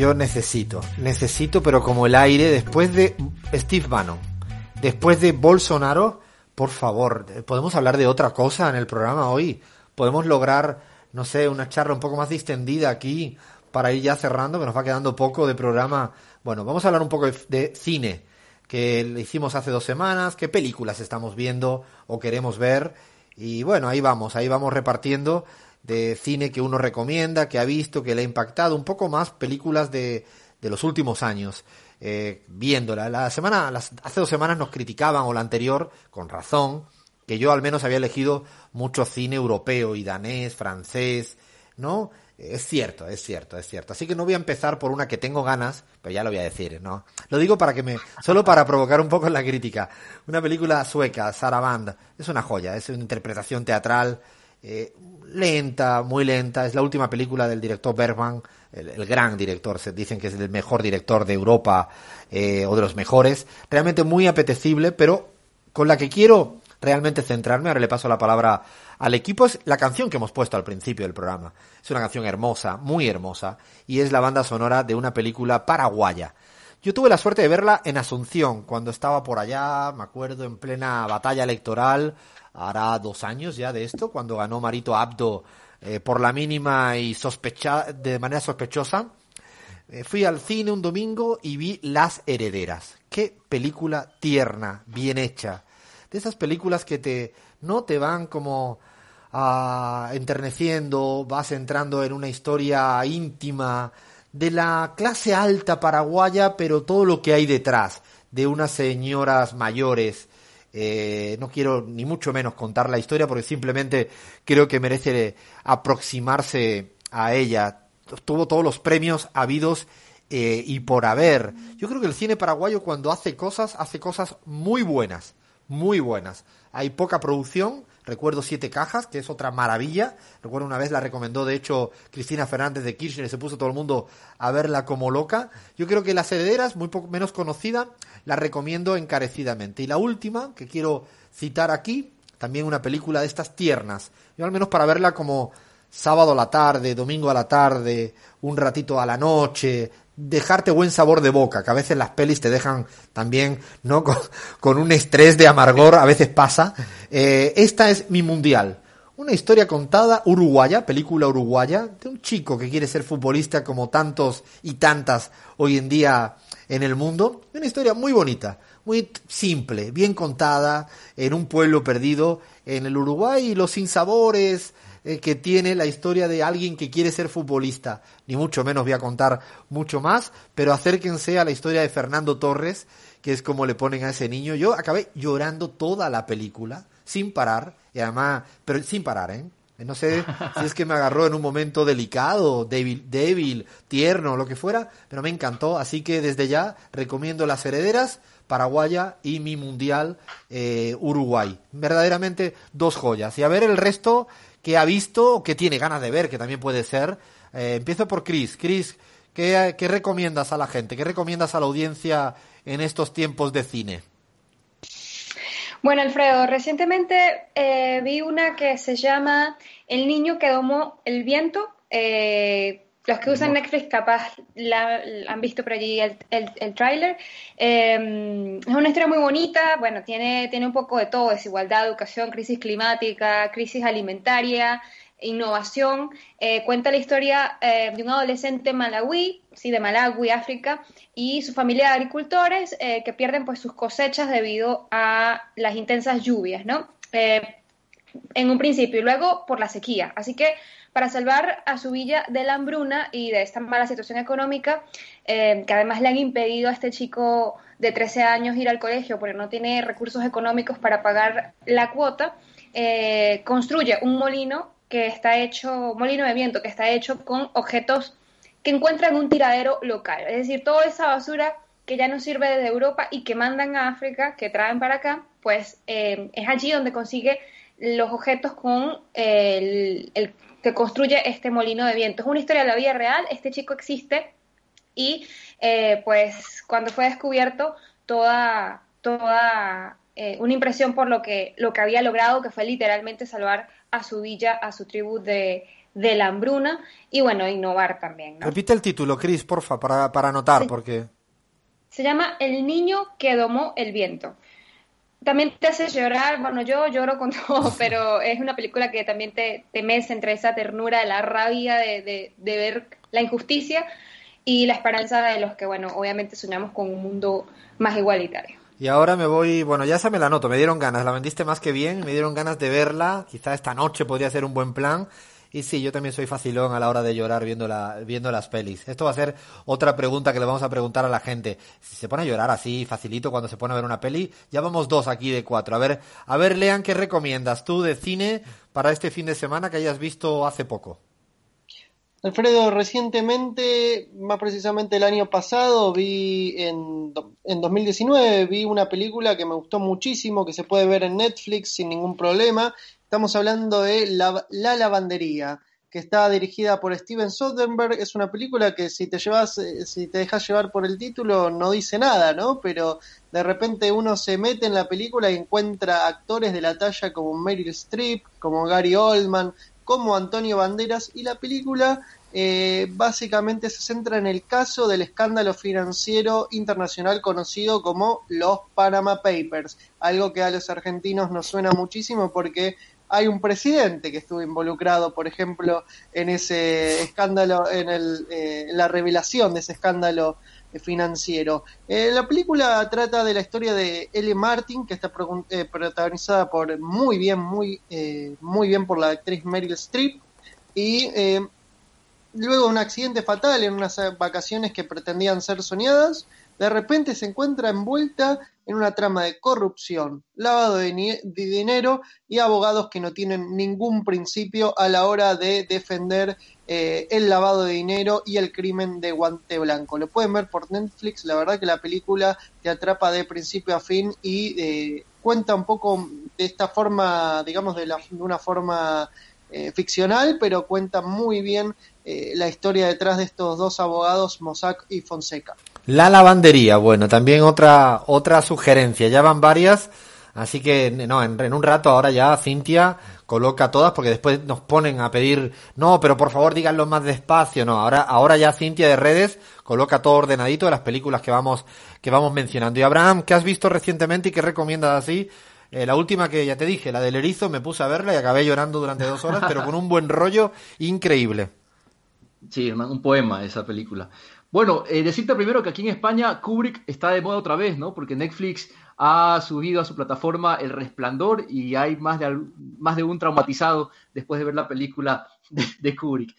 yo necesito, necesito, pero como el aire, después de Steve Bannon, después de Bolsonaro, por favor, ¿podemos hablar de otra cosa en el programa hoy? ¿Podemos lograr, no sé, una charla un poco más distendida aquí para ir ya cerrando, que nos va quedando poco de programa? Bueno, vamos a hablar un poco de, de cine, que le hicimos hace dos semanas, qué películas estamos viendo o queremos ver. Y bueno, ahí vamos, ahí vamos repartiendo de cine que uno recomienda, que ha visto, que le ha impactado, un poco más películas de, de los últimos años, eh, viéndola. La semana, las, hace dos semanas nos criticaban, o la anterior, con razón, que yo al menos había elegido mucho cine europeo y danés, francés, ¿no? Es cierto, es cierto, es cierto. Así que no voy a empezar por una que tengo ganas, pero ya lo voy a decir, ¿no? Lo digo para que me, solo para provocar un poco la crítica. Una película sueca, Sarah Band, es una joya, es una interpretación teatral, eh, lenta, muy lenta. Es la última película del director Bergman, el, gran director. Se dicen que es el mejor director de Europa eh, o de los mejores. Realmente muy apetecible, pero con la que quiero realmente centrarme. Ahora le paso la palabra al equipo. Es la canción que hemos puesto al principio del programa. Es una canción hermosa, muy hermosa, y es la banda sonora de una película paraguaya. Yo tuve la suerte de verla en Asunción, cuando estaba por allá, me acuerdo, en plena batalla electoral, hará dos años ya de esto, cuando ganó Marito Abdo eh, por la mínima y sospecha de manera sospechosa. Eh, fui al cine un domingo y vi Las Herederas. Qué película tierna, bien hecha. De esas películas que te no te van como ah, enterneciendo, vas entrando en una historia íntima de la clase alta paraguaya, pero todo lo que hay detrás, de unas señoras mayores eh, no quiero ni mucho menos contar la historia porque simplemente creo que merece aproximarse a ella. Tuvo todos los premios habidos eh, y por haber. Yo creo que el cine paraguayo cuando hace cosas, hace cosas muy buenas, muy buenas. Hay poca producción, recuerdo Siete Cajas, que es otra maravilla. Recuerdo una vez la recomendó, de hecho, Cristina Fernández de Kirchner, se puso todo el mundo a verla como loca. Yo creo que Las Herederas, muy poco, menos conocida, la recomiendo encarecidamente. Y la última, que quiero citar aquí, también una película de estas tiernas. Yo al menos para verla como sábado a la tarde, domingo a la tarde, un ratito a la noche, dejarte buen sabor de boca, que a veces las pelis te dejan también, ¿no? Con, un estrés de amargor, a veces pasa. Eh, esta es Mi Mundial. Una historia contada uruguaya, película uruguaya, de un chico que quiere ser futbolista como tantos y tantas hoy en día en el mundo. Una historia muy bonita, muy simple, bien contada, en un pueblo perdido en el Uruguay y los sinsabores eh, que tiene la historia de alguien que quiere ser futbolista. Ni mucho menos voy a contar mucho más, pero acérquense a la historia de Fernando Torres, que es como le ponen a ese niño. Yo acabé llorando toda la película, sin parar, y además, pero sin parar, ¿eh? No sé si es que me agarró en un momento delicado, débil, débil, tierno, lo que fuera, pero me encantó. Así que desde ya recomiendo Las Herederas, Paraguaya y mi Mundial eh, Uruguay. Verdaderamente dos joyas. Y a ver el resto que ha visto o que tiene ganas de ver, que también puede ser. Eh, empiezo por Chris. Chris, ¿qué, ¿qué recomiendas a la gente? ¿Qué recomiendas a la audiencia en estos tiempos de cine? Bueno, Alfredo, recientemente eh, vi una que se llama El niño que domó el viento. Los que usan Netflix capaz la, han visto por allí el, el, tráiler. Em, es una historia muy bonita, bueno, tiene, tiene un poco de todo, desigualdad, educación, crisis climática, crisis alimentaria, innovación. Eh, cuenta la historia eh, de un adolescente malawí, sí, de Malawi, África, y su familia de agricultores eh, que pierden pues sus cosechas debido a las intensas lluvias, ¿no? en un principio y luego por la sequía. Así que para salvar a su villa de la hambruna y de esta mala situación económica, que además le han impedido a este chico de 13 años ir al colegio porque no tiene recursos económicos para pagar la cuota, construye un molino que está hecho, molino de viento, que está hecho con objetos que encuentran un tiradero local. Es decir, toda esa basura que ya no sirve desde Europa y que mandan a África, que traen para acá, pues eh, es allí donde consigue los objetos con el, que construye este molino de viento. Es una historia de la vida real, este chico existe y eh, pues cuando fue descubierto toda, toda eh, una impresión por lo que, lo que había logrado, que fue literalmente salvar a su villa, a su tribu de, de la hambruna y bueno, innovar también. Repite el título, Cris, porfa, para, para anotar, porque... Se llama El niño que domó el viento. También te hace llorar, bueno, yo lloro con todo, pero es una película que también te, te mece entre esa ternura, la rabia de, de ver la injusticia y la esperanza de los que, bueno, obviamente soñamos con un mundo más igualitario. Y ahora me voy, bueno, ya esa me la noto, me dieron ganas, la vendiste más que bien, me dieron ganas de verla, quizá esta noche podría ser un buen plan. Y sí, yo también soy facilón a la hora de llorar viendo, la, viendo las pelis. Esto va a ser otra pregunta que le vamos a preguntar a la gente. Si se pone a llorar así, facilito, cuando se pone a ver una peli, ya vamos dos aquí de cuatro. A ver, a ver, Lean, ¿qué recomiendas tú de cine para este fin de semana que hayas visto hace poco? Alfredo, recientemente, más precisamente el año pasado, vi en, en 2019, vi una película que me gustó muchísimo, que se puede ver en Netflix sin ningún problema. Estamos hablando de La, Lavandería, que está dirigida por Steven Soderbergh. Es una película que si te llevas, eh, si te dejas llevar por el título, no dice nada, ¿no? Pero de repente uno se mete en la película y encuentra actores de la talla como Meryl Streep, como Gary Oldman, como Antonio Banderas y la película eh, básicamente se centra en el caso del escándalo financiero internacional conocido como los Panama Papers, algo que a los argentinos nos suena muchísimo porque hay un presidente que estuvo involucrado, por ejemplo, en ese escándalo, en, el, eh, la revelación de ese escándalo financiero. Eh, la película trata de la historia de Ellie Martin, que está eh, protagonizada por muy bien, muy, eh, muy bien por la actriz Meryl Streep, y luego de un accidente fatal en unas vacaciones que pretendían ser soñadas, de repente se encuentra envuelta en una trama de corrupción, lavado de, dinero y abogados que no tienen ningún principio a la hora de defender eh, el lavado de dinero y el crimen de guante blanco. Lo pueden ver por Netflix, la verdad que la película te atrapa de principio a fin y eh, cuenta un poco de esta forma, digamos, de, una forma eh, ficcional, pero cuenta muy bien la historia detrás de estos dos abogados, Mossack y Fonseca. La lavandería, bueno, también otra, otra sugerencia, ya van varias, así que no, en, un rato ahora ya Cintia coloca todas porque después nos ponen a pedir, no, pero por favor díganlo más despacio, no, ahora, ahora ya Cintia de redes coloca todo ordenadito de las películas que vamos, que vamos mencionando. Y Abraham, ¿qué has visto recientemente y qué recomiendas así? Eh, la última que ya te dije, la del erizo, me puse a verla y acabé llorando durante dos horas, pero con un buen rollo increíble. Sí, un poema esa película. Bueno, eh, decirte primero que aquí en España Kubrick está de moda otra vez, ¿no? Porque Netflix ha subido a su plataforma El Resplandor y hay más de, más de un traumatizado después de ver la película de, Kubrick.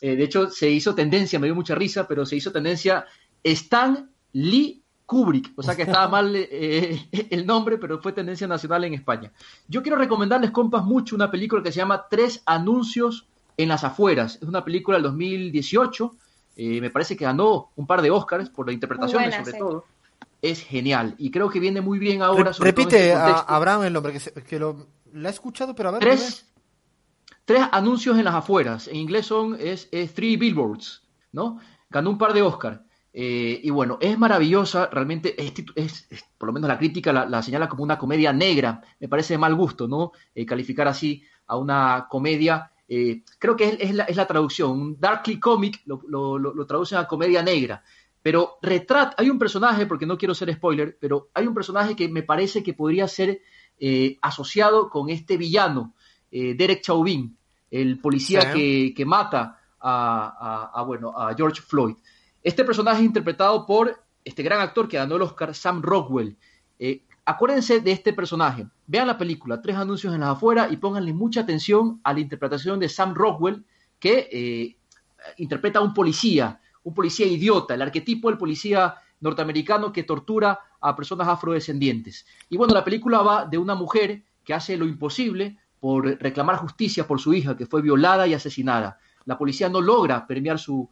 Eh, de hecho, se hizo tendencia, me dio mucha risa, pero se hizo tendencia Stan Lee Kubrick, o sea que estaba mal eh, el nombre, pero fue tendencia nacional en España. Yo quiero recomendarles, compas, mucho una película que se llama Tres Anuncios en las Afueras. Es una película del 2018 eh, me parece que ganó un par de Oscars por la interpretación, sobre todo. Es genial y creo que viene muy bien ahora. repite este a Abraham el nombre, que, que lo, he escuchado, pero a ver. Tres, tres anuncios en las afueras. En inglés son es, Three Billboards, ¿no? Ganó un par de Oscars. Eh, y bueno, es maravillosa, realmente es, por lo menos la crítica la, señala como una comedia negra. Me parece de mal gusto, ¿no? Eh, calificar así a una comedia eh, creo que es, la, traducción. Un darkly comic lo, lo, traducen a comedia negra. Pero retrata, hay un personaje, porque no quiero ser spoiler, pero hay un personaje que me parece que podría ser eh, asociado con este villano, eh, Derek Chauvin, el policía que, mata a, bueno, a George Floyd. Este personaje es interpretado por este gran actor que ganó el Oscar, Sam Rockwell acuérdense de este personaje. Vean la película, tres anuncios en las afueras y pónganle mucha atención a la interpretación de Sam Rockwell, que eh, interpreta a un policía, un policía idiota, el arquetipo del policía norteamericano que tortura a personas afrodescendientes. Y bueno, la película va de una mujer que hace lo imposible por reclamar justicia por su hija que fue violada y asesinada. La policía no logra permear su,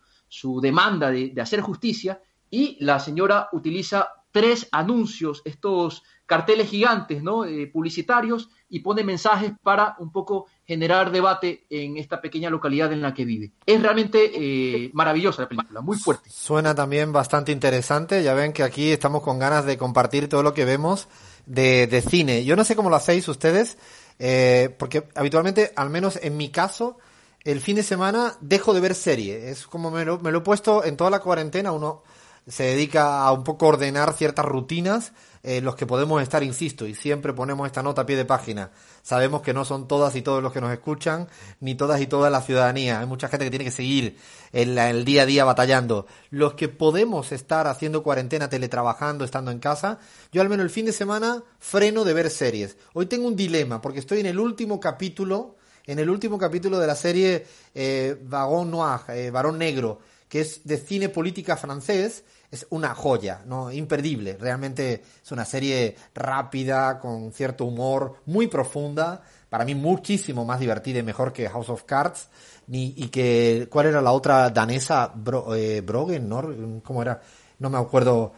demanda de, de hacer justicia y la señora utiliza tres anuncios, estos carteles gigantes, ¿no? Eh, publicitarios y pone mensajes para un poco generar debate en esta pequeña localidad en la que vive. Es realmente eh, maravillosa la película, muy fuerte. Suena también bastante interesante. Ya ven que aquí estamos con ganas de compartir todo lo que vemos de, cine. Yo no sé cómo lo hacéis ustedes, eh, porque habitualmente, al menos en mi caso, el fin de semana dejo de ver serie. Es como me lo, me lo he puesto en toda la cuarentena. Uno se dedica a un poco ordenar ciertas rutinas en los que podemos estar, insisto, y siempre ponemos esta nota a pie de página. Sabemos que no son todas y todos los que nos escuchan, ni todas y toda la ciudadanía. Hay mucha gente que tiene que seguir en el día a día batallando. Los que podemos estar haciendo cuarentena, teletrabajando, estando en casa, yo al menos el fin de semana freno de ver series. Hoy tengo un dilema, porque estoy en el último capítulo en el último capítulo de la serie eh, Vagon Noir, eh, Varón Negro, que es de cine política francés, es una joya, ¿no? Imperdible. Realmente es una serie rápida, con cierto humor, muy profunda, para mí muchísimo más divertida y mejor que House of Cards. Ni, y que, ¿cuál era la otra danesa? Bro, eh, Brogen, ¿no? ¿Cómo era? No me acuerdo,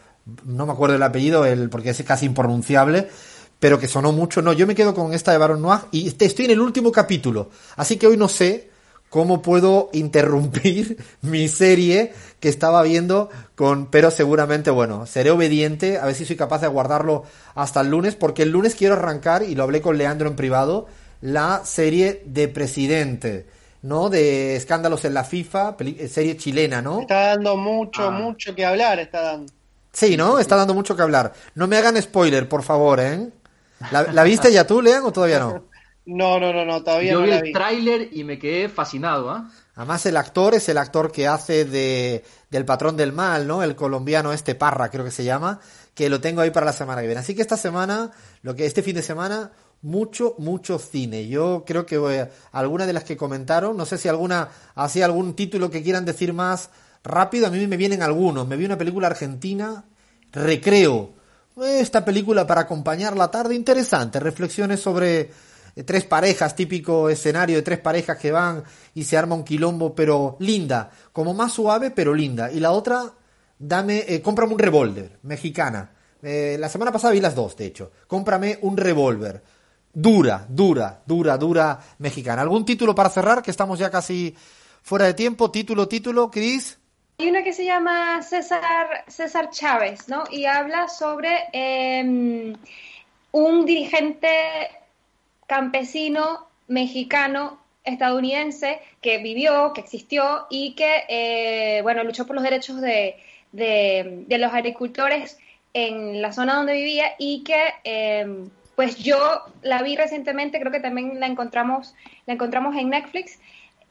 no me acuerdo el apellido, el, porque es casi impronunciable pero que sonó mucho. No, yo me quedo con esta de Baron Noir y este, estoy en el último capítulo. Así que hoy no sé cómo puedo interrumpir mi serie que estaba viendo con, pero seguramente, bueno, seré obediente, a ver si soy capaz de guardarlo hasta el lunes, porque el lunes quiero arrancar, y lo hablé con Leandro en privado, la serie de Presidente. ¿no? De escándalos en la FIFA, eh, serie chilena, ¿no? Está dando mucho, ah. mucho que hablar, está dando. Sí, ¿no? Está dando mucho que hablar. No me hagan spoiler, por favor, ¿eh? ¿La, viste ya tú, Lean, o todavía no? No, no, no, no todavía Yo no vi la el tráiler y me quedé fascinado, ¿ah? Además, el actor es el actor que hace de, del patrón del mal, ¿no? El colombiano este Parra, creo que se llama, que lo tengo ahí para la semana que viene. Así que esta semana, lo que este fin de semana, mucho, mucho cine. Yo creo que voy a, alguna de las que comentaron, no sé si alguna, así algún título que quieran decir más rápido, a mí me vienen algunos. Me vi una película argentina, Recreo, esta película para acompañar la tarde, interesante. Reflexiones sobre tres parejas, típico escenario de tres parejas que van y se arma un quilombo, pero linda. Como más suave, pero linda. Y la otra, dame, eh, cómprame un revólver, mexicana. Eh, la semana pasada vi las dos, de hecho. Cómprame un revólver. Dura, dura, dura, dura, mexicana. ¿Algún título para cerrar? Que estamos ya casi fuera de tiempo. Título, título, Cris. Hay una que se llama César, César Chávez, ¿no? Y habla sobre em, un dirigente campesino mexicano estadounidense que vivió, que existió y que, eh, bueno, luchó por los derechos de, de, los agricultores en la zona donde vivía y que, em, pues yo la vi recientemente, creo que también la encontramos, la encontramos en Netflix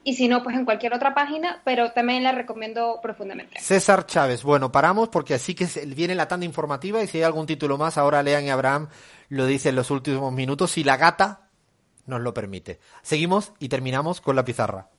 y si no, pues en cualquier otra página, pero también la recomiendo profundamente. César Chávez, bueno, paramos porque así que viene la tanda informativa y si hay algún título más, ahora Lean y Abraham lo dice en los últimos minutos, si la gata nos lo permite. Seguimos y terminamos con la pizarra.